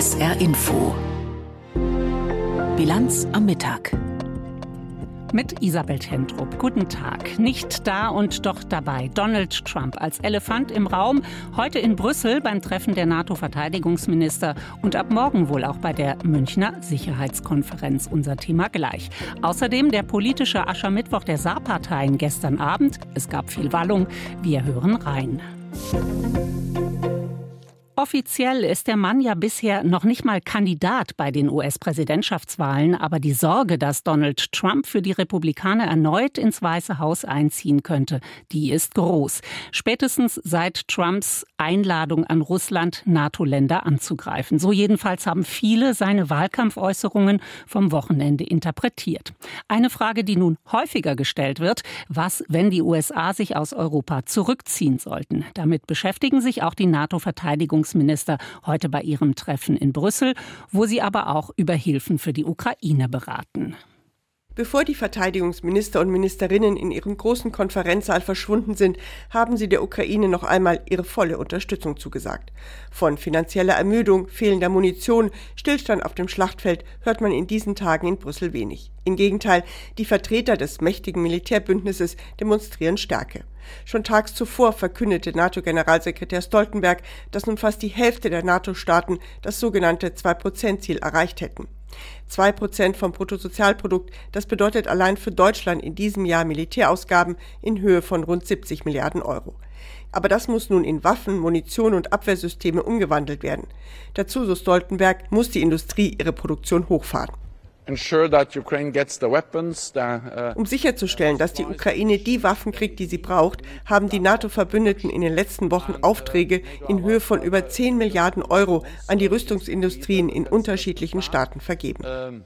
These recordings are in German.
SR Info. Bilanz am Mittag. Mit Isabel Tendrup. Guten Tag. Nicht da und doch dabei. Donald Trump als Elefant im Raum. Heute in Brüssel beim Treffen der NATO-Verteidigungsminister und ab morgen wohl auch bei der Münchner Sicherheitskonferenz. Unser Thema gleich. Außerdem der politische Aschermittwoch der Saarparteien gestern Abend. Es gab viel Wallung. Wir hören rein. Offiziell ist der Mann ja bisher noch nicht mal Kandidat bei den US-Präsidentschaftswahlen, aber die Sorge, dass Donald Trump für die Republikaner erneut ins Weiße Haus einziehen könnte, die ist groß. Spätestens seit Trumps Einladung an Russland, NATO-Länder anzugreifen. So jedenfalls haben viele seine Wahlkampfäußerungen vom Wochenende interpretiert. Eine Frage, die nun häufiger gestellt wird, was, wenn die USA sich aus Europa zurückziehen sollten? Damit beschäftigen sich auch die NATO-Verteidigungs Verteidigungsminister heute bei ihrem Treffen in Brüssel, wo sie aber auch über Hilfen für die Ukraine beraten. Bevor die Verteidigungsminister und Ministerinnen in ihrem großen Konferenzsaal verschwunden sind, haben sie der Ukraine noch einmal ihre volle Unterstützung zugesagt. Von finanzieller Ermüdung, fehlender Munition, Stillstand auf dem Schlachtfeld hört man in diesen Tagen in Brüssel wenig. Im Gegenteil, die Vertreter des mächtigen Militärbündnisses demonstrieren Stärke. Schon tags zuvor verkündete NATO-Generalsekretär Stoltenberg, dass nun fast die Hälfte der NATO-Staaten das sogenannte Zwei-Prozent-Ziel erreicht hätten. Zwei Prozent vom Bruttosozialprodukt, das bedeutet allein für Deutschland in diesem Jahr Militärausgaben in Höhe von rund 70 Milliarden Euro. Aber das muss nun in Waffen, Munition und Abwehrsysteme umgewandelt werden. Dazu, so Stoltenberg, muss die Industrie ihre Produktion hochfahren. Uh, um sicherzustellen, dass die Ukraine die Waffen kriegt, die sie braucht, haben die NATO-Verbündeten in den letzten Wochen Aufträge in Höhe von über 10 Milliarden Euro an die Rüstungsindustrien in unterschiedlichen Staaten vergeben. Uh,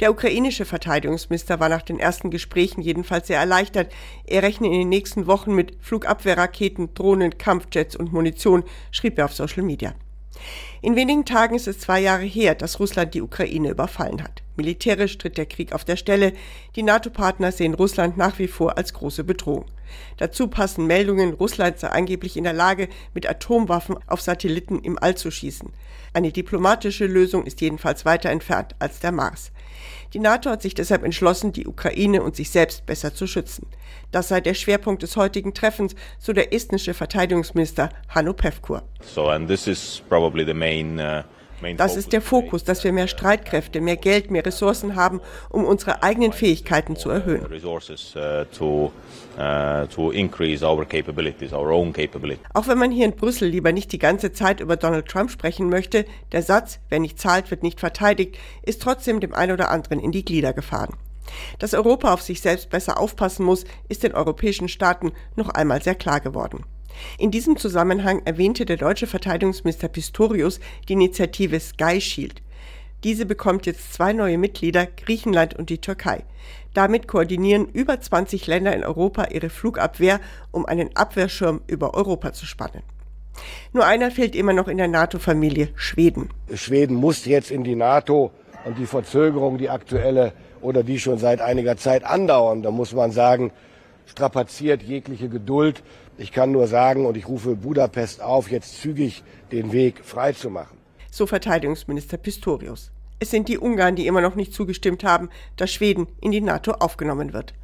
Der ukrainische Verteidigungsminister war nach den ersten Gesprächen jedenfalls sehr erleichtert. Er rechne in den nächsten Wochen mit Flugabwehrraketen, Drohnen, Kampfjets und Munition, schrieb er auf Social Media. In wenigen Tagen ist es zwei Jahre her, dass Russland die Ukraine überfallen hat. Militärisch tritt der Krieg auf der Stelle. Die NATO-Partner sehen Russland nach wie vor als große Bedrohung. Dazu passen Meldungen, Russland sei angeblich in der Lage, mit Atomwaffen auf Satelliten im All zu schießen. Eine diplomatische Lösung ist jedenfalls weiter entfernt als der Mars. Die NATO hat sich deshalb entschlossen, die Ukraine und sich selbst besser zu schützen. Das sei der Schwerpunkt des heutigen Treffens, so der estnische Verteidigungsminister Hanno Pevkur. So, and this is probably the main, uh das ist der Fokus, dass wir mehr Streitkräfte, mehr Geld, mehr Ressourcen haben, um unsere eigenen Fähigkeiten zu erhöhen. Uh, uh, Auch wenn man hier in Brüssel lieber nicht die ganze Zeit über Donald Trump sprechen möchte, der Satz, wer nicht zahlt, wird nicht verteidigt, ist trotzdem dem einen oder anderen in die Glieder gefahren. Dass Europa auf sich selbst besser aufpassen muss, ist den europäischen Staaten noch einmal sehr klar geworden. In diesem Zusammenhang erwähnte der deutsche Verteidigungsminister Pistorius die Initiative Sky Shield. Diese bekommt jetzt zwei neue Mitglieder, Griechenland und die Türkei. Damit koordinieren über 20 Länder in Europa ihre Flugabwehr, um einen Abwehrschirm über Europa zu spannen. Nur einer fehlt immer noch in der NATO-Familie, Schweden. Schweden muss jetzt in die NATO und die Verzögerung, die aktuelle oder die schon seit einiger Zeit andauern, da muss man sagen, strapaziert jegliche Geduld. Ich kann nur sagen, und ich rufe Budapest auf, jetzt zügig den Weg freizumachen. So Verteidigungsminister Pistorius. Es sind die Ungarn, die immer noch nicht zugestimmt haben, dass Schweden in die NATO aufgenommen wird.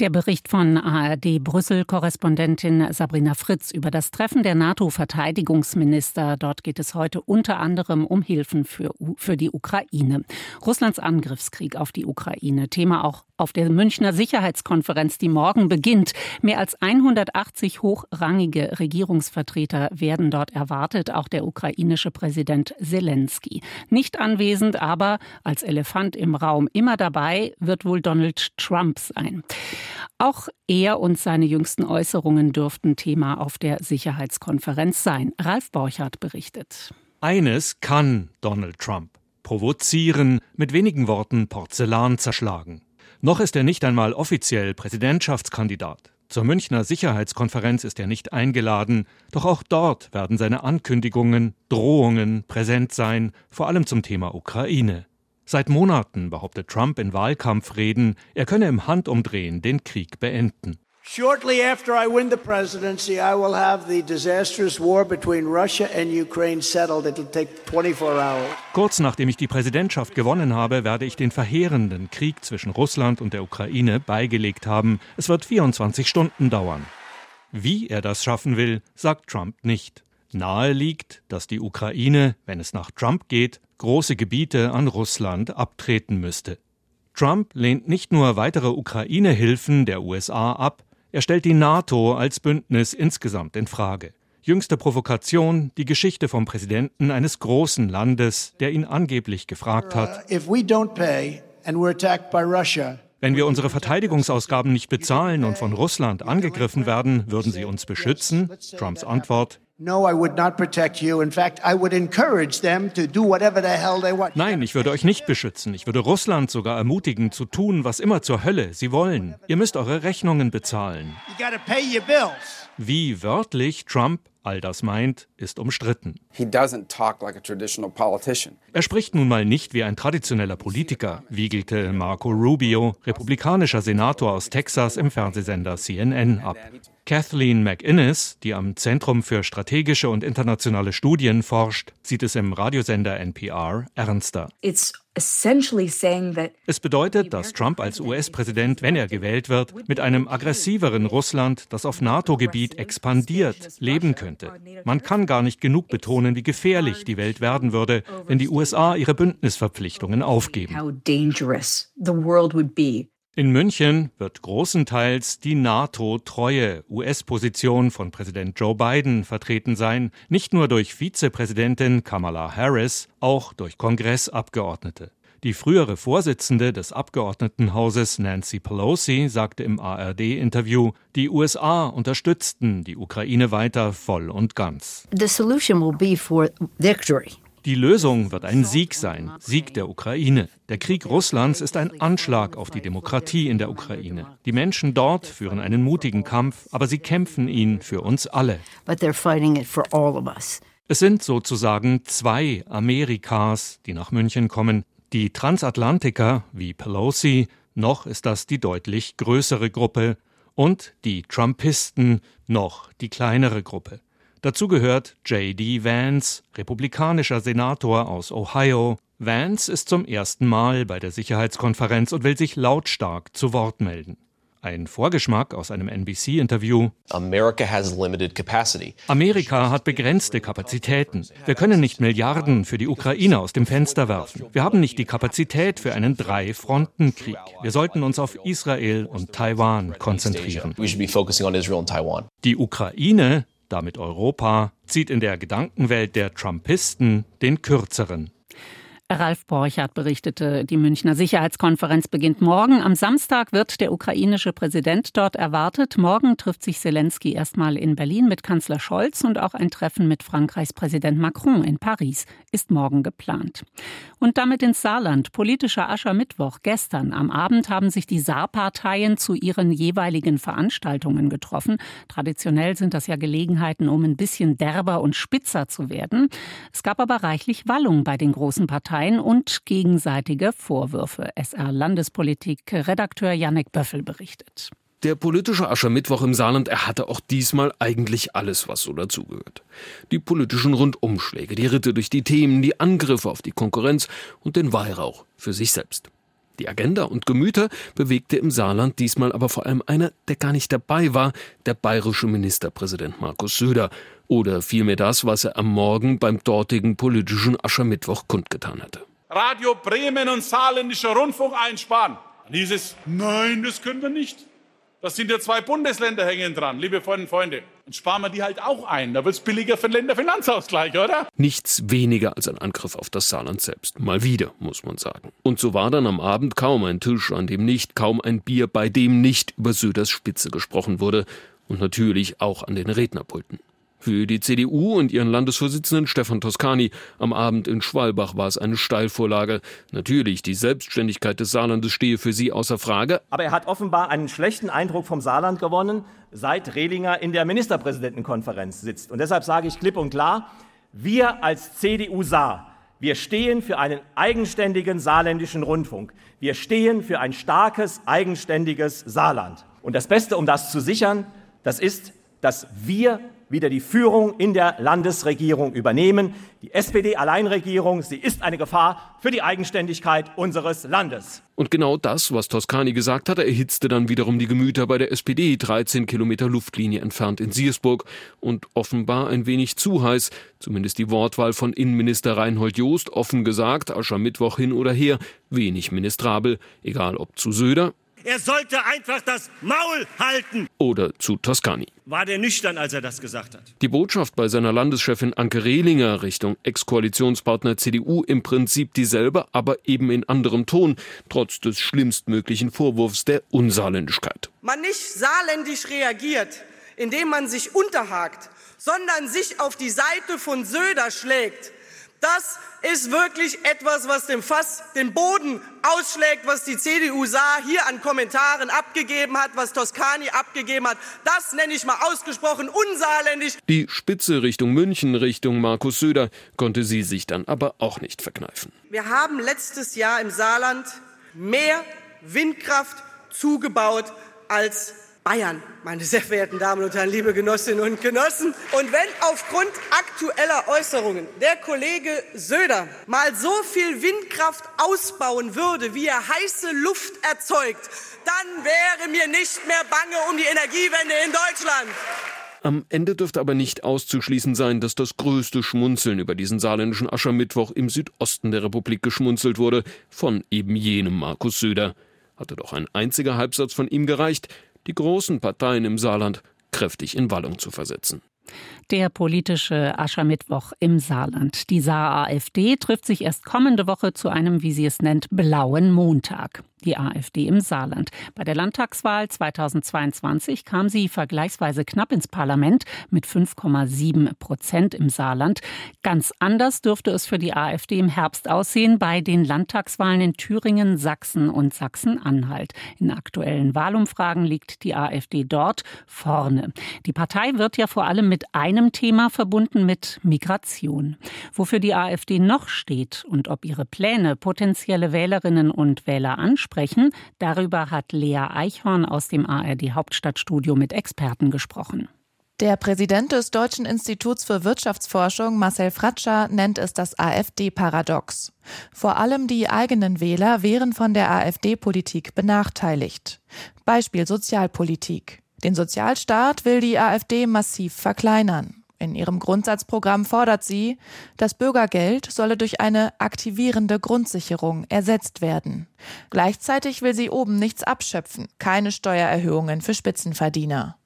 Der Bericht von ARD Brüssel-Korrespondentin Sabrina Fritz über das Treffen der NATO-Verteidigungsminister. Dort geht es heute unter anderem um Hilfen für, für die Ukraine. Russlands Angriffskrieg auf die Ukraine. Thema auch auf der Münchner Sicherheitskonferenz, die morgen beginnt. Mehr als 180 hochrangige Regierungsvertreter werden dort erwartet, auch der ukrainische Präsident Zelensky. Nicht anwesend, aber als Elefant im Raum immer dabei wird wohl Donald Trump sein. Auch er und seine jüngsten Äußerungen dürften Thema auf der Sicherheitskonferenz sein. Ralf Borchardt berichtet. Eines kann Donald Trump provozieren, mit wenigen Worten Porzellan zerschlagen. Noch ist er nicht einmal offiziell Präsidentschaftskandidat. Zur Münchner Sicherheitskonferenz ist er nicht eingeladen, doch auch dort werden seine Ankündigungen, Drohungen präsent sein, vor allem zum Thema Ukraine. Seit Monaten behauptet Trump in Wahlkampfreden, er könne im Handumdrehen den Krieg beenden. Shortly after I win the presidency, I will have the disastrous war between Russia and Ukraine settled. It'll take 24 hours. Kurz nachdem ich die Präsidentschaft gewonnen habe, werde ich den verheerenden Krieg zwischen Russland und der Ukraine beigelegt haben. Es wird 24 Stunden dauern. Wie er das schaffen will, sagt Trump nicht. Nahe liegt, dass die Ukraine, wenn es nach Trump geht, große Gebiete an Russland abtreten müsste. Trump lehnt nicht nur weitere Ukraine-Hilfen der USA ab, er stellt die NATO als Bündnis insgesamt in Frage. Jüngste Provokation, die Geschichte vom Präsidenten eines großen Landes, der ihn angeblich gefragt hat, wenn wir unsere Verteidigungsausgaben nicht bezahlen und von Russland angegriffen werden, würden sie uns beschützen? Trumps Antwort, No, I would not protect you. In fact, I would encourage them to do whatever the hell they want. Nein, ich würde euch nicht beschützen. Ich würde Russland sogar ermutigen, zu tun, was immer zur Hölle sie wollen. Ihr müsst eure Rechnungen bezahlen. You gotta pay your bills. Wie wörtlich Trump all das meint, ist umstritten. He doesn't talk like a traditional politician. Er spricht nun mal nicht wie ein traditioneller Politiker, wiegelte Marco Rubio, republikanischer Senator aus Texas, im Fernsehsender CNN ab. Kathleen McInnes, die am Zentrum für strategische und internationale Studien forscht, sieht es im Radiosender NPR ernster. It's Es bedeutet, dass Trump als US-Präsident, wenn er gewählt wird, mit einem aggressiveren Russland, das auf NATO-Gebiet expandiert, leben könnte. Man kann gar nicht genug betonen, wie gefährlich die Welt werden würde, wenn die USA ihre Bündnisverpflichtungen aufgeben. In München wird großenteils die NATO-treue US-Position von Präsident Joe Biden vertreten sein, nicht nur durch Vizepräsidentin Kamala Harris, auch durch Kongressabgeordnete. Die frühere Vorsitzende des Abgeordnetenhauses Nancy Pelosi sagte im ARD-Interview, die USA unterstützten die Ukraine weiter voll und ganz. The solution will be for victory. Die Lösung wird ein Sieg sein, Sieg der Ukraine. Der Krieg Russlands ist ein Anschlag auf die Demokratie in der Ukraine. Die Menschen dort führen einen mutigen Kampf, aber sie kämpfen ihn für uns alle. Es sind sozusagen zwei Amerikas, die nach München kommen. Die Transatlantiker wie Pelosi, noch ist das die deutlich größere Gruppe, und die Trumpisten, noch die kleinere Gruppe. Dazu gehört J.D. Vance, republikanischer Senator aus Ohio. Vance ist zum ersten Mal bei der Sicherheitskonferenz und will sich lautstark zu Wort melden. Ein Vorgeschmack aus einem NBC-Interview. America has limited capacity. Amerika hat begrenzte Kapazitäten. Wir können nicht Milliarden für die Ukraine aus dem Fenster werfen. Wir haben nicht die Kapazität für einen Drei-Fronten-Krieg. Wir sollten uns auf Israel und Taiwan konzentrieren. Die Ukraine, damit Europa, zieht in der Gedankenwelt der Trumpisten den kürzeren. Ralf Borchardt berichtete, die Münchner Sicherheitskonferenz beginnt morgen. Am Samstag wird der ukrainische Präsident dort erwartet. Morgen trifft sich Zelensky erstmal in Berlin mit Kanzler Scholz und auch ein Treffen mit Frankreichs Präsident Macron in Paris ist morgen geplant. Und damit ins Saarland. Politischer Aschermittwoch. Gestern am Abend haben sich die Saarparteien zu ihren jeweiligen Veranstaltungen getroffen. Traditionell sind das ja Gelegenheiten, um ein bisschen derber und spitzer zu werden. Es gab aber reichlich Wallung bei den großen Parteien und gegenseitige Vorwürfe. SR-Landespolitik-Redakteur Jannek Böffel berichtet. Der politische Aschermittwoch im Saarland, er hatte auch diesmal eigentlich alles, was so dazugehört. Die politischen Rundumschläge, die Ritte durch die Themen, die Angriffe auf die Konkurrenz und den Weihrauch für sich selbst. Die Agenda und Gemüter bewegte im Saarland diesmal aber vor allem einer, der gar nicht dabei war, der bayerische Ministerpräsident Markus Söder. Oder vielmehr das, was er am Morgen beim dortigen politischen Aschermittwoch kundgetan hatte. Radio Bremen und saarländischer Rundfunk einsparen. Dann hieß es, nein, das können wir nicht. Das sind ja zwei Bundesländer hängen dran, liebe Freunde und Freunde. Dann sparen wir die halt auch ein. Da wird es billiger für den Länderfinanzausgleich, oder? Nichts weniger als ein Angriff auf das Saarland selbst. Mal wieder, muss man sagen. Und so war dann am Abend kaum ein Tisch, an dem nicht, kaum ein Bier, bei dem nicht über Söders Spitze gesprochen wurde. Und natürlich auch an den Rednerpulten. Für die CDU und ihren Landesvorsitzenden Stefan Toscani am Abend in Schwalbach war es eine Steilvorlage. Natürlich, die Selbstständigkeit des Saarlandes stehe für sie außer Frage. Aber er hat offenbar einen schlechten Eindruck vom Saarland gewonnen, seit Rehlinger in der Ministerpräsidentenkonferenz sitzt. Und deshalb sage ich klipp und klar, wir als CDU Saar, wir stehen für einen eigenständigen saarländischen Rundfunk. Wir stehen für ein starkes, eigenständiges Saarland. Und das Beste, um das zu sichern, das ist, dass wir wieder die Führung in der Landesregierung übernehmen. Die SPD-Alleinregierung, sie ist eine Gefahr für die Eigenständigkeit unseres Landes. Und genau das, was Toscani gesagt hatte, erhitzte dann wiederum die Gemüter bei der SPD, 13 Kilometer Luftlinie entfernt in Siersburg. Und offenbar ein wenig zu heiß, zumindest die Wortwahl von Innenminister Reinhold Joost, offen gesagt, Aschermittwoch hin oder her, wenig ministrabel, egal ob zu Söder er sollte einfach das Maul halten. Oder zu Toscani. War der nüchtern, als er das gesagt hat? Die Botschaft bei seiner Landeschefin Anke Rehlinger Richtung Ex-Koalitionspartner CDU im Prinzip dieselbe, aber eben in anderem Ton, trotz des schlimmstmöglichen Vorwurfs der Unsaarländischkeit. Man nicht saarländisch reagiert, indem man sich unterhakt, sondern sich auf die Seite von Söder schlägt, das ist wirklich etwas, was dem Fass den Boden ausschlägt, was die CDU sah, hier an Kommentaren abgegeben hat, was Toscani abgegeben hat. Das nenne ich mal ausgesprochen unsaarländisch. Die Spitze Richtung München, Richtung Markus Söder, konnte sie sich dann aber auch nicht verkneifen. Wir haben letztes Jahr im Saarland mehr Windkraft zugebaut als Bayern, meine sehr verehrten Damen und Herren, liebe Genossinnen und Genossen. Und wenn aufgrund aktueller Äußerungen der Kollege Söder mal so viel Windkraft ausbauen würde, wie er heiße Luft erzeugt, dann wäre mir nicht mehr bange um die Energiewende in Deutschland. Am Ende dürfte aber nicht auszuschließen sein, dass das größte Schmunzeln über diesen saarländischen Aschermittwoch im Südosten der Republik geschmunzelt wurde von eben jenem Markus Söder. Hatte doch ein einziger Halbsatz von ihm gereicht, die großen Parteien im Saarland kräftig in Wallung zu versetzen. Der politische Aschermittwoch im Saarland. Die Saar AfD trifft sich erst kommende Woche zu einem, wie sie es nennt, blauen Montag die AfD im Saarland. Bei der Landtagswahl 2022 kam sie vergleichsweise knapp ins Parlament mit 5,7 Prozent im Saarland. Ganz anders dürfte es für die AfD im Herbst aussehen bei den Landtagswahlen in Thüringen, Sachsen und Sachsen-Anhalt. In aktuellen Wahlumfragen liegt die AfD dort vorne. Die Partei wird ja vor allem mit einem Thema verbunden mit Migration. Wofür die AfD noch steht und ob ihre Pläne potenzielle Wählerinnen und Wähler ansprechen, sprechen. Darüber hat Lea Eichhorn aus dem ARD Hauptstadtstudio mit Experten gesprochen. Der Präsident des Deutschen Instituts für Wirtschaftsforschung, Marcel Fratscher, nennt es das AfD-Paradox. Vor allem die eigenen Wähler wären von der AfD-Politik benachteiligt. Beispiel Sozialpolitik. Den Sozialstaat will die AfD massiv verkleinern. In ihrem Grundsatzprogramm fordert sie, das Bürgergeld solle durch eine aktivierende Grundsicherung ersetzt werden. Gleichzeitig will sie oben nichts abschöpfen, keine Steuererhöhungen für Spitzenverdiener.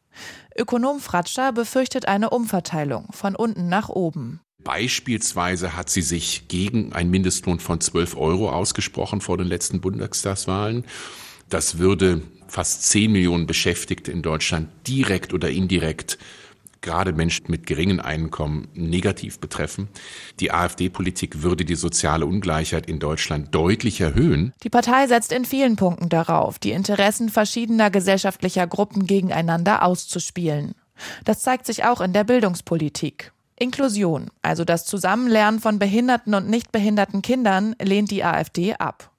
Ökonom Fratscher befürchtet eine Umverteilung von unten nach oben. Beispielsweise hat sie sich gegen einen Mindestlohn von 12 Euro ausgesprochen vor den letzten Bundestagswahlen. Das würde fast 10 Millionen Beschäftigte in Deutschland direkt oder indirekt gerade Menschen mit geringen Einkommen negativ betreffen. Die AfD-Politik würde die soziale Ungleichheit in Deutschland deutlich erhöhen. Die Partei setzt in vielen Punkten darauf, die Interessen verschiedener gesellschaftlicher Gruppen gegeneinander auszuspielen. Das zeigt sich auch in der Bildungspolitik. Inklusion, also das Zusammenlernen von behinderten und nicht behinderten Kindern, lehnt die AfD ab.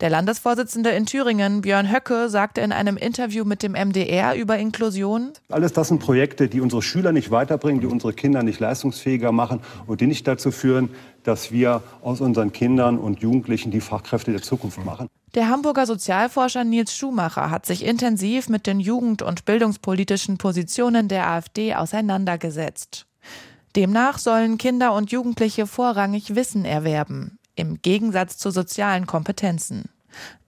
Der Landesvorsitzende in Thüringen, Björn Höcke, sagte in einem Interview mit dem MDR über Inklusion. Alles das sind Projekte, die unsere Schüler nicht weiterbringen, die unsere Kinder nicht leistungsfähiger machen und die nicht dazu führen, dass wir aus unseren Kindern und Jugendlichen die Fachkräfte der Zukunft machen. Der Hamburger Sozialforscher Nils Schumacher hat sich intensiv mit den jugend- und bildungspolitischen Positionen der AfD auseinandergesetzt. Demnach sollen Kinder und Jugendliche vorrangig Wissen erwerben im Gegensatz zu sozialen Kompetenzen.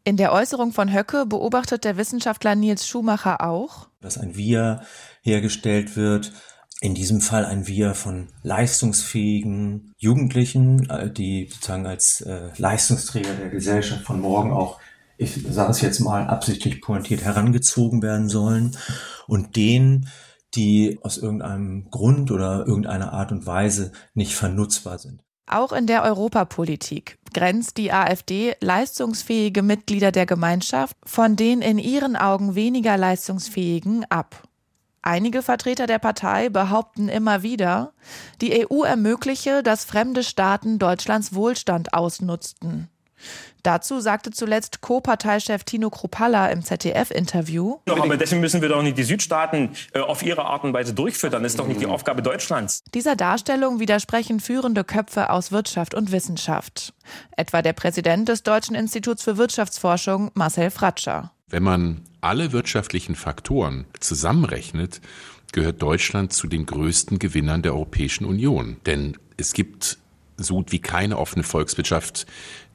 In der Äußerung von Höcke beobachtet der Wissenschaftler Nils Schumacher auch, dass ein Wir hergestellt wird, in diesem Fall ein Wir von leistungsfähigen Jugendlichen, äh, die sozusagen als äh, Leistungsträger der Gesellschaft von morgen auch, ich sage es jetzt mal absichtlich pointiert, herangezogen werden sollen und denen, die aus irgendeinem Grund oder irgendeiner Art und Weise nicht vernutzbar sind. Auch in der Europapolitik grenzt die AfD leistungsfähige Mitglieder der Gemeinschaft von den in ihren Augen weniger leistungsfähigen ab. Einige Vertreter der Partei behaupten immer wieder, die EU ermögliche, dass fremde Staaten Deutschlands Wohlstand ausnutzten. Dazu sagte zuletzt Co-Parteichef Tino Kruppalla im ZDF-Interview. Aber deswegen müssen wir doch nicht die Südstaaten äh, auf ihre Art und Weise durchfüttern. Das ist doch nicht die Aufgabe Deutschlands. Dieser Darstellung widersprechen führende Köpfe aus Wirtschaft und Wissenschaft. Etwa der Präsident des Deutschen Instituts für Wirtschaftsforschung, Marcel Fratscher. Wenn man alle wirtschaftlichen Faktoren zusammenrechnet, gehört Deutschland zu den größten Gewinnern der Europäischen Union. Denn es gibt so gut wie keine offene Volkswirtschaft,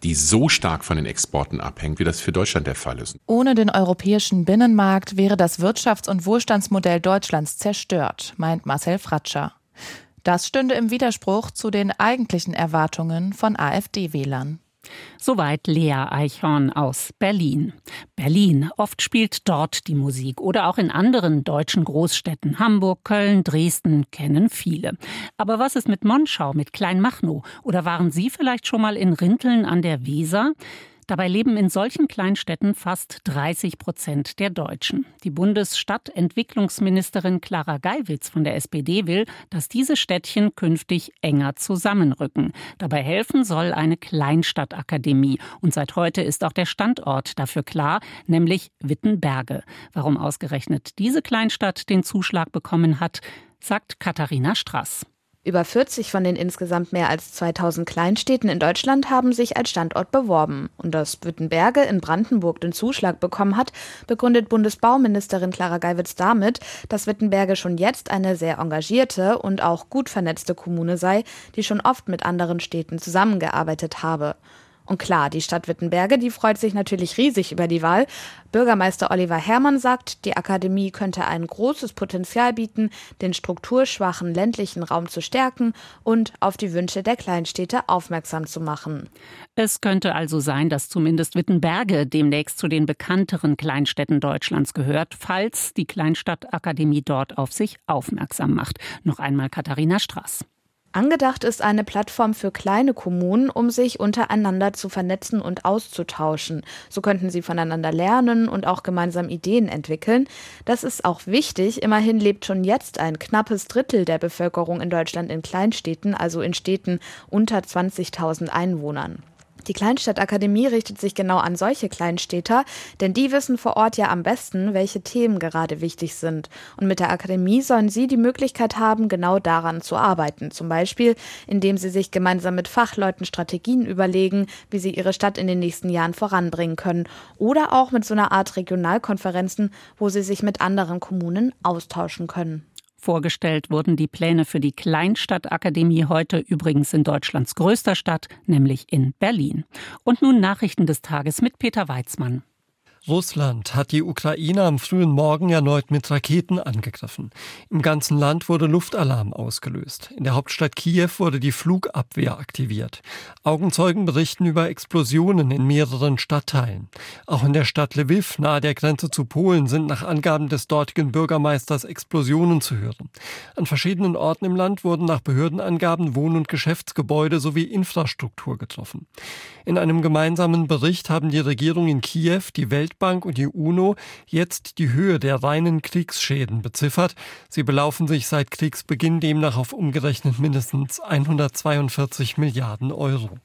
die so stark von den Exporten abhängt, wie das für Deutschland der Fall ist. Ohne den europäischen Binnenmarkt wäre das Wirtschafts- und Wohlstandsmodell Deutschlands zerstört, meint Marcel Fratscher. Das stünde im Widerspruch zu den eigentlichen Erwartungen von AfD-Wählern. Soweit Lea Eichhorn aus Berlin. Berlin, oft spielt dort die Musik oder auch in anderen deutschen Großstädten. Hamburg, Köln, Dresden kennen viele. Aber was ist mit Monschau, mit Kleinmachnow? Oder waren Sie vielleicht schon mal in Rinteln an der Weser? Dabei leben in solchen Kleinstädten fast 30 Prozent der Deutschen. Die Bundesstadtentwicklungsministerin Clara Geiwitz von der SPD will, dass diese Städtchen künftig enger zusammenrücken. Dabei helfen soll eine Kleinstadtakademie. Und seit heute ist auch der Standort dafür klar, nämlich Wittenberge. Warum ausgerechnet diese Kleinstadt den Zuschlag bekommen hat, sagt Katharina Strass. Über 40 von den insgesamt mehr als 2000 Kleinstädten in Deutschland haben sich als Standort beworben. Und dass Büttenberge in Brandenburg den Zuschlag bekommen hat, begründet Bundesbauministerin Clara Geiwitz damit, dass Wittenberge schon jetzt eine sehr engagierte und auch gut vernetzte Kommune sei, die schon oft mit anderen Städten zusammengearbeitet habe. Und klar, die Stadt Wittenberge, die freut sich natürlich riesig über die Wahl. Bürgermeister Oliver Herrmann sagt, die Akademie könnte ein großes Potenzial bieten, den strukturschwachen ländlichen Raum zu stärken und auf die Wünsche der Kleinstädte aufmerksam zu machen. Es könnte also sein, dass zumindest Wittenberge demnächst zu den bekannteren Kleinstädten Deutschlands gehört, falls die Kleinstadtakademie dort auf sich aufmerksam macht. Noch einmal Katharina Straß. Angedacht ist eine Plattform für kleine Kommunen, um sich untereinander zu vernetzen und auszutauschen. So könnten sie voneinander lernen und auch gemeinsam Ideen entwickeln. Das ist auch wichtig. Immerhin lebt schon jetzt ein knappes Drittel der Bevölkerung in Deutschland in Kleinstädten, also in Städten unter 20.000 Einwohnern. Die Kleinstadtakademie richtet sich genau an solche Kleinstädter, denn die wissen vor Ort ja am besten, welche Themen gerade wichtig sind. Und mit der Akademie sollen sie die Möglichkeit haben, genau daran zu arbeiten. Zum Beispiel, indem sie sich gemeinsam mit Fachleuten Strategien überlegen, wie sie ihre Stadt in den nächsten Jahren voranbringen können. Oder auch mit so einer Art Regionalkonferenzen, wo sie sich mit anderen Kommunen austauschen können. Vorgestellt wurden die Pläne für die Kleinstadtakademie heute übrigens in Deutschlands größter Stadt, nämlich in Berlin. Und nun Nachrichten des Tages mit Peter Weizmann. Russland hat die Ukraine am frühen Morgen erneut mit Raketen angegriffen. Im ganzen Land wurde Luftalarm ausgelöst. In der Hauptstadt Kiew wurde die Flugabwehr aktiviert. Augenzeugen berichten über Explosionen in mehreren Stadtteilen. Auch in der Stadt Lviv nahe der Grenze zu Polen sind nach Angaben des dortigen Bürgermeisters Explosionen zu hören. An verschiedenen Orten im Land wurden nach Behördenangaben Wohn- und Geschäftsgebäude sowie Infrastruktur getroffen. In einem gemeinsamen Bericht haben die Regierung in Kiew, die Welt Weltbank und die UNO jetzt die Höhe der reinen Kriegsschäden beziffert. Sie belaufen sich seit Kriegsbeginn demnach auf umgerechnet mindestens 142 Milliarden Euro.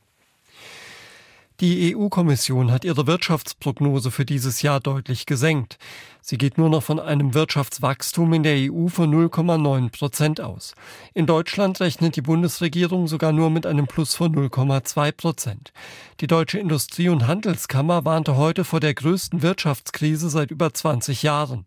Die EU-Kommission hat ihre Wirtschaftsprognose für dieses Jahr deutlich gesenkt. Sie geht nur noch von einem Wirtschaftswachstum in der EU von 0,9 Prozent aus. In Deutschland rechnet die Bundesregierung sogar nur mit einem Plus von 0,2 Prozent. Die Deutsche Industrie- und Handelskammer warnte heute vor der größten Wirtschaftskrise seit über 20 Jahren.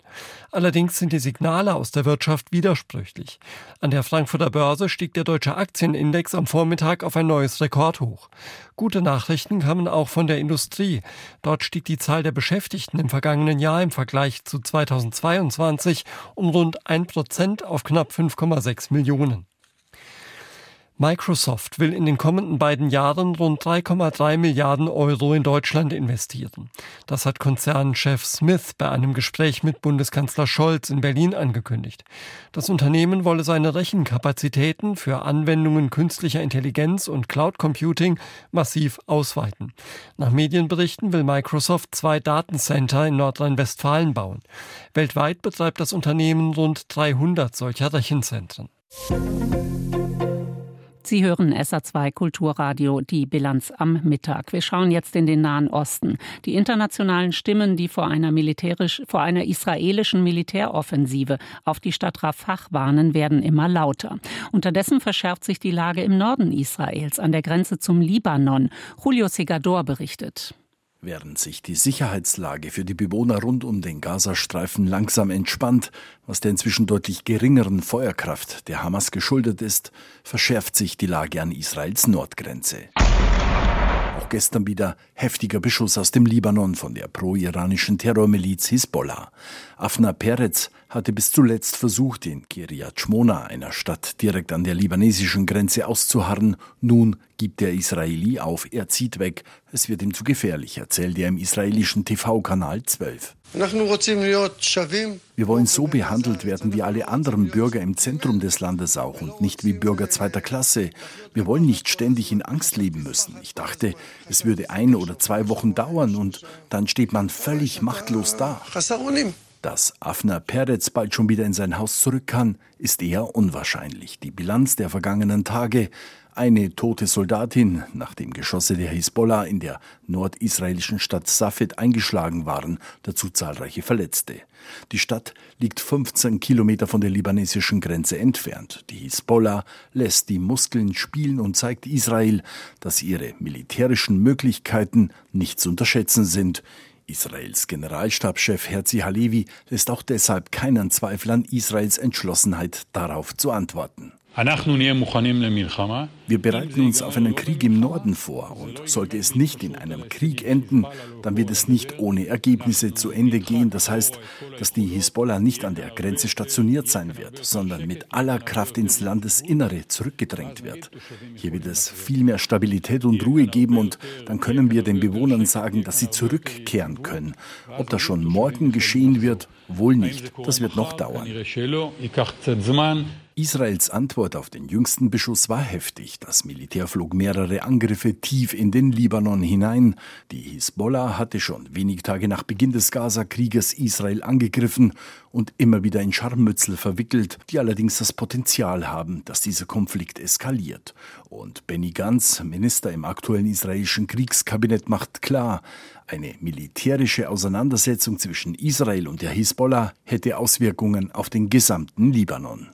Allerdings sind die Signale aus der Wirtschaft widersprüchlich. An der Frankfurter Börse stieg der deutsche Aktienindex am Vormittag auf ein neues Rekordhoch. Gute Nachrichten kamen auch von der Industrie. Dort stieg die Zahl der Beschäftigten im vergangenen Jahr im Vergleich zu 2022 um rund 1 Prozent auf knapp 5,6 Millionen. Microsoft will in den kommenden beiden Jahren rund 3,3 Milliarden Euro in Deutschland investieren. Das hat Konzernchef Smith bei einem Gespräch mit Bundeskanzler Scholz in Berlin angekündigt. Das Unternehmen wolle seine Rechenkapazitäten für Anwendungen künstlicher Intelligenz und Cloud Computing massiv ausweiten. Nach Medienberichten will Microsoft zwei Datencenter in Nordrhein-Westfalen bauen. Weltweit betreibt das Unternehmen rund 300 solcher Rechenzentren. Sie hören SA2 Kulturradio, die Bilanz am Mittag. Wir schauen jetzt in den Nahen Osten. Die internationalen Stimmen, die vor einer, militärisch, vor einer israelischen Militäroffensive auf die Stadt Rafah warnen, werden immer lauter. Unterdessen verschärft sich die Lage im Norden Israels an der Grenze zum Libanon. Julio Segador berichtet. Während sich die Sicherheitslage für die Bewohner rund um den Gazastreifen langsam entspannt, was der inzwischen deutlich geringeren Feuerkraft der Hamas geschuldet ist, verschärft sich die Lage an Israels Nordgrenze. Auch gestern wieder heftiger Beschuss aus dem Libanon von der pro-iranischen Terrormiliz Hisbollah. Afna Peretz hatte bis zuletzt versucht, in Kiryat Shmona, einer Stadt direkt an der libanesischen Grenze, auszuharren. Nun gibt der Israeli auf, er zieht weg. Es wird ihm zu gefährlich, erzählt er im israelischen TV-Kanal 12. Wir wollen so behandelt werden wie alle anderen Bürger im Zentrum des Landes auch und nicht wie Bürger zweiter Klasse. Wir wollen nicht ständig in Angst leben müssen. Ich dachte, es würde ein oder zwei Wochen dauern und dann steht man völlig machtlos da. Dass Afner Peretz bald schon wieder in sein Haus zurück kann, ist eher unwahrscheinlich. Die Bilanz der vergangenen Tage eine tote Soldatin, nachdem Geschosse der Hisbollah in der nordisraelischen Stadt Safed eingeschlagen waren, dazu zahlreiche Verletzte. Die Stadt liegt 15 Kilometer von der libanesischen Grenze entfernt. Die Hisbollah lässt die Muskeln spielen und zeigt Israel, dass ihre militärischen Möglichkeiten nicht zu unterschätzen sind. Israels Generalstabschef Herzi Halevi lässt auch deshalb keinen Zweifel an Israels Entschlossenheit, darauf zu antworten. Wir bereiten uns auf einen Krieg im Norden vor und sollte es nicht in einem Krieg enden, dann wird es nicht ohne Ergebnisse zu Ende gehen. Das heißt, dass die Hisbollah nicht an der Grenze stationiert sein wird, sondern mit aller Kraft ins Landesinnere zurückgedrängt wird. Hier wird es viel mehr Stabilität und Ruhe geben und dann können wir den Bewohnern sagen, dass sie zurückkehren können. Ob das schon morgen geschehen wird, wohl nicht. Das wird noch dauern. Israels Antwort auf den jüngsten Beschuss war heftig. Das Militär flog mehrere Angriffe tief in den Libanon hinein. Die Hisbollah hatte schon wenig Tage nach Beginn des Gaza-Krieges Israel angegriffen und immer wieder in Scharmützel verwickelt, die allerdings das Potenzial haben, dass dieser Konflikt eskaliert. Und Benny Gantz, Minister im aktuellen israelischen Kriegskabinett, macht klar, eine militärische Auseinandersetzung zwischen Israel und der Hisbollah hätte Auswirkungen auf den gesamten Libanon.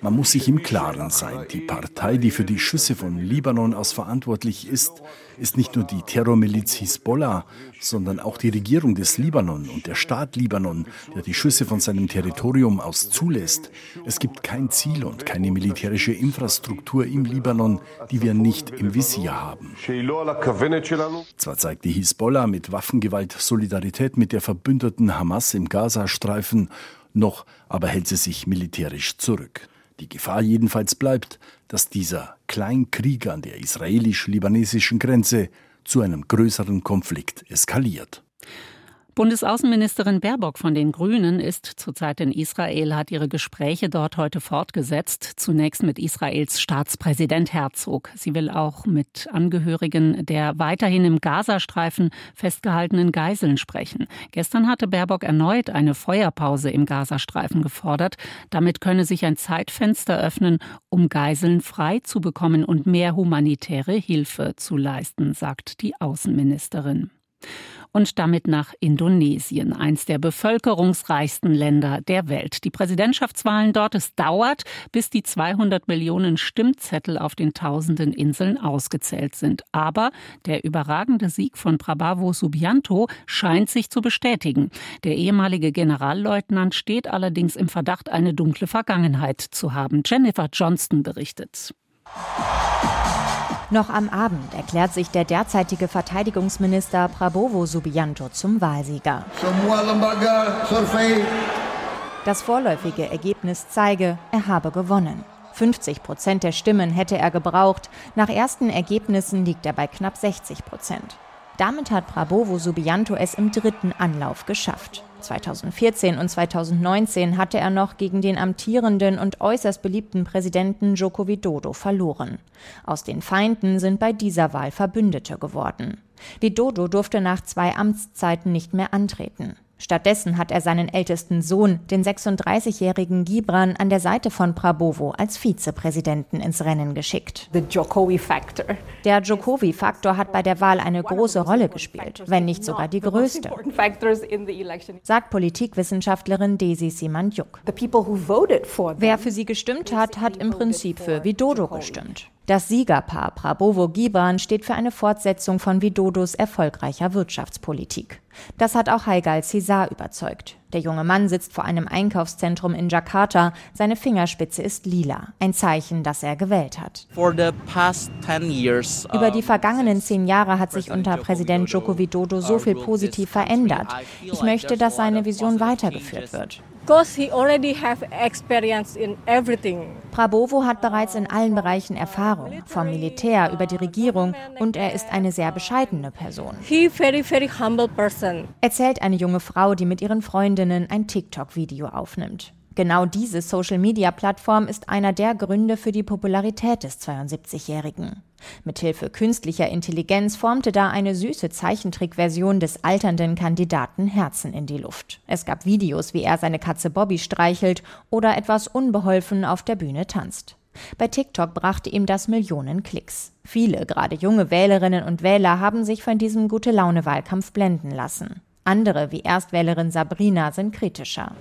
Man muss sich im Klaren sein, die Partei, die für die Schüsse von Libanon aus verantwortlich ist, ist nicht nur die Terrormiliz Hisbollah, sondern auch die Regierung des Libanon und der Staat Libanon, der die Schüsse von seinem Territorium aus zulässt. Es gibt kein Ziel und keine militärische Infrastruktur im Libanon, die wir nicht im Visier haben. Zwar zeigt die Hisbollah mit Waffengewalt Solidarität mit der verbündeten Hamas im Gazastreifen, noch aber hält sie sich militärisch zurück. Die Gefahr jedenfalls bleibt, dass dieser Kleinkrieg an der israelisch-libanesischen Grenze zu einem größeren Konflikt eskaliert. Bundesaußenministerin Baerbock von den Grünen ist zurzeit in Israel, hat ihre Gespräche dort heute fortgesetzt. Zunächst mit Israels Staatspräsident Herzog. Sie will auch mit Angehörigen der weiterhin im Gazastreifen festgehaltenen Geiseln sprechen. Gestern hatte Baerbock erneut eine Feuerpause im Gazastreifen gefordert. Damit könne sich ein Zeitfenster öffnen, um Geiseln frei zu bekommen und mehr humanitäre Hilfe zu leisten, sagt die Außenministerin und damit nach Indonesien, eins der bevölkerungsreichsten Länder der Welt. Die Präsidentschaftswahlen dort, es dauert, bis die 200 Millionen Stimmzettel auf den tausenden Inseln ausgezählt sind. Aber der überragende Sieg von Prabhavo Subianto scheint sich zu bestätigen. Der ehemalige Generalleutnant steht allerdings im Verdacht, eine dunkle Vergangenheit zu haben. Jennifer Johnston berichtet. Noch am Abend erklärt sich der derzeitige Verteidigungsminister Prabowo Subianto zum Wahlsieger. Das vorläufige Ergebnis zeige, er habe gewonnen. 50 Prozent der Stimmen hätte er gebraucht. Nach ersten Ergebnissen liegt er bei knapp 60 Prozent. Damit hat Prabowo Subianto es im dritten Anlauf geschafft. 2014 und 2019 hatte er noch gegen den amtierenden und äußerst beliebten Präsidenten Joko Widodo verloren. Aus den Feinden sind bei dieser Wahl Verbündete geworden. Widodo durfte nach zwei Amtszeiten nicht mehr antreten. Stattdessen hat er seinen ältesten Sohn, den 36-jährigen Gibran, an der Seite von Prabowo als Vizepräsidenten ins Rennen geschickt. Der Jokowi-Faktor hat bei der Wahl eine große Rolle gespielt, wenn nicht sogar die größte, sagt Politikwissenschaftlerin Desi Simandjuk. Wer für sie gestimmt hat, hat im Prinzip für Widodo gestimmt. Das Siegerpaar Prabowo-Gibran steht für eine Fortsetzung von Widodos erfolgreicher Wirtschaftspolitik. Das hat auch Haigal Cesar überzeugt. Der junge Mann sitzt vor einem Einkaufszentrum in Jakarta. Seine Fingerspitze ist lila, ein Zeichen, dass er gewählt hat. Über die vergangenen zehn Jahre hat sich unter Präsident Joko Widodo so viel positiv verändert. Ich möchte, dass seine Vision weitergeführt wird. Prabowo hat bereits in allen Bereichen Erfahrung, vom Militär über die Regierung und er ist eine sehr bescheidene Person. Erzählt eine junge Frau, die mit ihren Freundinnen ein TikTok-Video aufnimmt. Genau diese Social-Media-Plattform ist einer der Gründe für die Popularität des 72-Jährigen. Mithilfe künstlicher Intelligenz formte da eine süße Zeichentrickversion des alternden Kandidaten Herzen in die Luft. Es gab Videos, wie er seine Katze Bobby streichelt oder etwas unbeholfen auf der Bühne tanzt. Bei TikTok brachte ihm das Millionen Klicks. Viele, gerade junge Wählerinnen und Wähler, haben sich von diesem Gute-Laune-Wahlkampf blenden lassen. Andere, wie Erstwählerin Sabrina, sind kritischer.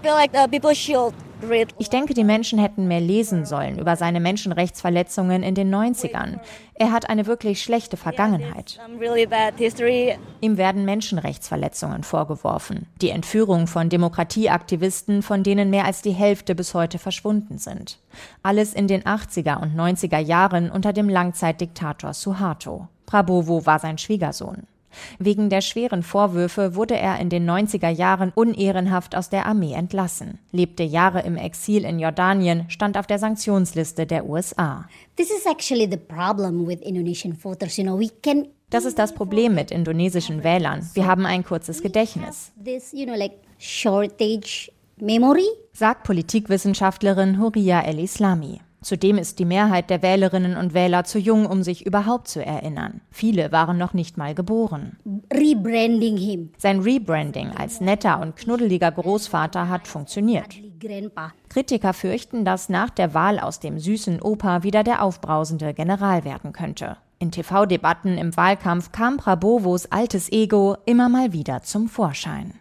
Ich denke, die Menschen hätten mehr lesen sollen über seine Menschenrechtsverletzungen in den 90ern. Er hat eine wirklich schlechte Vergangenheit. Ihm werden Menschenrechtsverletzungen vorgeworfen. Die Entführung von Demokratieaktivisten, von denen mehr als die Hälfte bis heute verschwunden sind. Alles in den 80er und 90er Jahren unter dem Langzeitdiktator Suharto. Prabowo war sein Schwiegersohn. Wegen der schweren Vorwürfe wurde er in den 90er Jahren unehrenhaft aus der Armee entlassen, lebte Jahre im Exil in Jordanien, stand auf der Sanktionsliste der USA. Das ist das Problem mit indonesischen Wählern. Wir haben ein kurzes Gedächtnis. Sagt Politikwissenschaftlerin Huria El-Islami. Zudem ist die Mehrheit der Wählerinnen und Wähler zu jung, um sich überhaupt zu erinnern. Viele waren noch nicht mal geboren. Rebranding him. Sein Rebranding als netter und knuddeliger Großvater hat funktioniert. Kritiker fürchten, dass nach der Wahl aus dem süßen Opa wieder der aufbrausende General werden könnte. In TV-Debatten im Wahlkampf kam Prabowos altes Ego immer mal wieder zum Vorschein.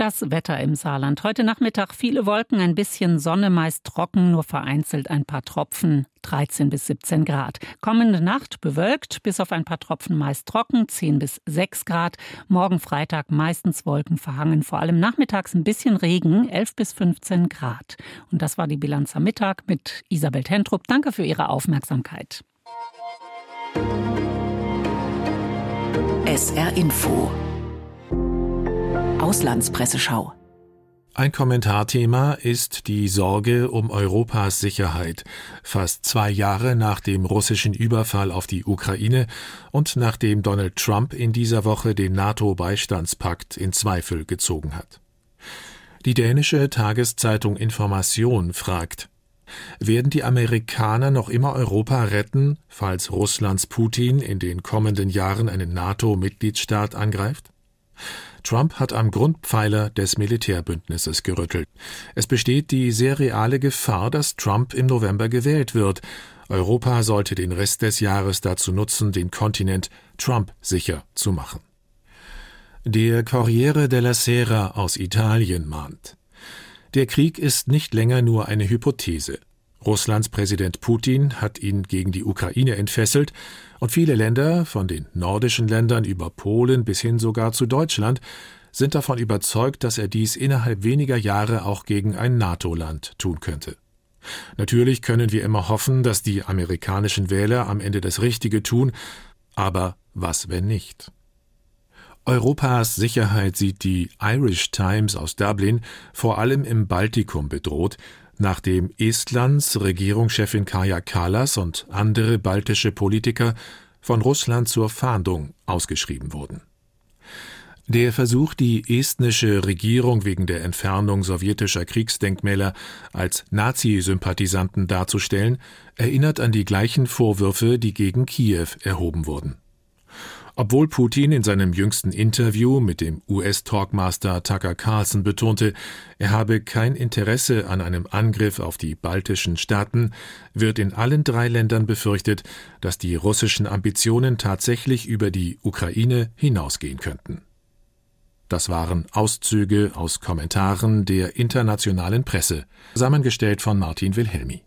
Das Wetter im Saarland. Heute Nachmittag viele Wolken, ein bisschen Sonne, meist trocken, nur vereinzelt ein paar Tropfen, 13 bis 17 Grad. Kommende Nacht bewölkt, bis auf ein paar Tropfen meist trocken, 10 bis 6 Grad. Morgen Freitag meistens Wolken verhangen, vor allem nachmittags ein bisschen Regen, 11 bis 15 Grad. Und das war die Bilanz am Mittag mit Isabel Tentrup. Danke für Ihre Aufmerksamkeit. SR Info Auslandspresseschau. Ein Kommentarthema ist die Sorge um Europas Sicherheit, fast zwei Jahre nach dem russischen Überfall auf die Ukraine und nachdem Donald Trump in dieser Woche den NATO-Beistandspakt in Zweifel gezogen hat. Die dänische Tageszeitung Information fragt, werden die Amerikaner noch immer Europa retten, falls Russlands Putin in den kommenden Jahren einen NATO-Mitgliedstaat angreift? Trump hat am Grundpfeiler des Militärbündnisses gerüttelt. Es besteht die sehr reale Gefahr, dass Trump im November gewählt wird. Europa sollte den Rest des Jahres dazu nutzen, den Kontinent Trump sicher zu machen. Der Corriere della Sera aus Italien mahnt. Der Krieg ist nicht länger nur eine Hypothese. Russlands Präsident Putin hat ihn gegen die Ukraine entfesselt und viele Länder, von den nordischen Ländern über Polen bis hin sogar zu Deutschland, sind davon überzeugt, dass er dies innerhalb weniger Jahre auch gegen ein NATO-Land tun könnte. Natürlich können wir immer hoffen, dass die amerikanischen Wähler am Ende das Richtige tun, aber was wenn nicht? Europas Sicherheit sieht die Irish Times aus Dublin vor allem im Baltikum bedroht, nachdem Estlands Regierungschefin Kaja Kallas und andere baltische Politiker von Russland zur Fahndung ausgeschrieben wurden. Der Versuch, die estnische Regierung wegen der Entfernung sowjetischer Kriegsdenkmäler als Nazi-Sympathisanten darzustellen, erinnert an die gleichen Vorwürfe, die gegen Kiew erhoben wurden. Obwohl Putin in seinem jüngsten Interview mit dem US-Talkmaster Tucker Carlson betonte, er habe kein Interesse an einem Angriff auf die baltischen Staaten, wird in allen drei Ländern befürchtet, dass die russischen Ambitionen tatsächlich über die Ukraine hinausgehen könnten. Das waren Auszüge aus Kommentaren der internationalen Presse, zusammengestellt von Martin Wilhelmi.